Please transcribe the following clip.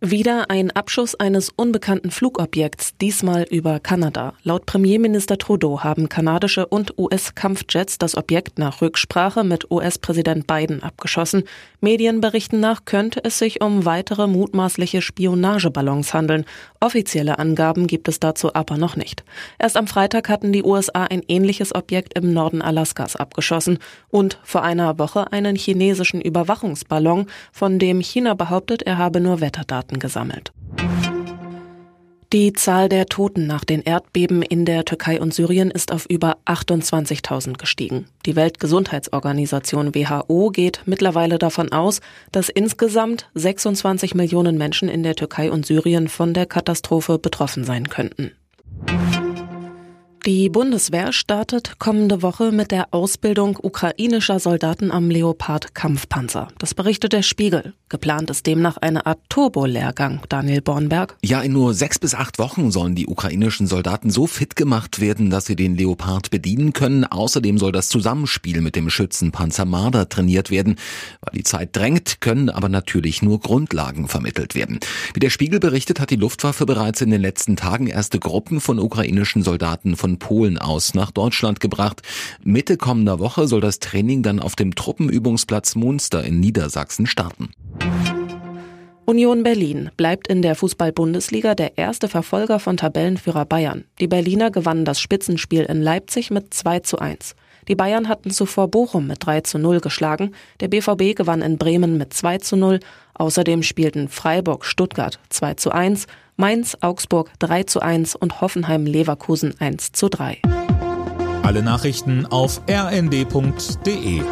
Wieder ein Abschuss eines unbekannten Flugobjekts, diesmal über Kanada. Laut Premierminister Trudeau haben kanadische und US-Kampfjets das Objekt nach Rücksprache mit US-Präsident Biden abgeschossen. Medienberichten nach könnte es sich um weitere mutmaßliche Spionageballons handeln. Offizielle Angaben gibt es dazu aber noch nicht. Erst am Freitag hatten die USA ein ähnliches Objekt im Norden Alaskas abgeschossen und vor einer Woche einen chinesischen Überwachungsballon, von dem China behauptet, er habe nur Wetterdaten Daten gesammelt. Die Zahl der Toten nach den Erdbeben in der Türkei und Syrien ist auf über 28.000 gestiegen. Die Weltgesundheitsorganisation WHO geht mittlerweile davon aus, dass insgesamt 26 Millionen Menschen in der Türkei und Syrien von der Katastrophe betroffen sein könnten. Die Bundeswehr startet kommende Woche mit der Ausbildung ukrainischer Soldaten am Leopard Kampfpanzer. Das berichtet der Spiegel. Geplant ist demnach eine Art Turbo-Lehrgang, Daniel Bornberg. Ja, in nur sechs bis acht Wochen sollen die ukrainischen Soldaten so fit gemacht werden, dass sie den Leopard bedienen können. Außerdem soll das Zusammenspiel mit dem Schützenpanzer Marder trainiert werden. Weil die Zeit drängt, können aber natürlich nur Grundlagen vermittelt werden. Wie der Spiegel berichtet, hat die Luftwaffe bereits in den letzten Tagen erste Gruppen von ukrainischen Soldaten Polen aus nach Deutschland gebracht. Mitte kommender Woche soll das Training dann auf dem Truppenübungsplatz Munster in Niedersachsen starten. Union Berlin bleibt in der Fußball-Bundesliga der erste Verfolger von Tabellenführer Bayern. Die Berliner gewannen das Spitzenspiel in Leipzig mit 2 zu 1. Die Bayern hatten zuvor Bochum mit 3 zu 0 geschlagen. Der BVB gewann in Bremen mit 2 zu 0. Außerdem spielten Freiburg Stuttgart 2 zu 1, Mainz Augsburg 3 zu 1 und Hoffenheim Leverkusen 1 zu 3. Alle Nachrichten auf rnd.de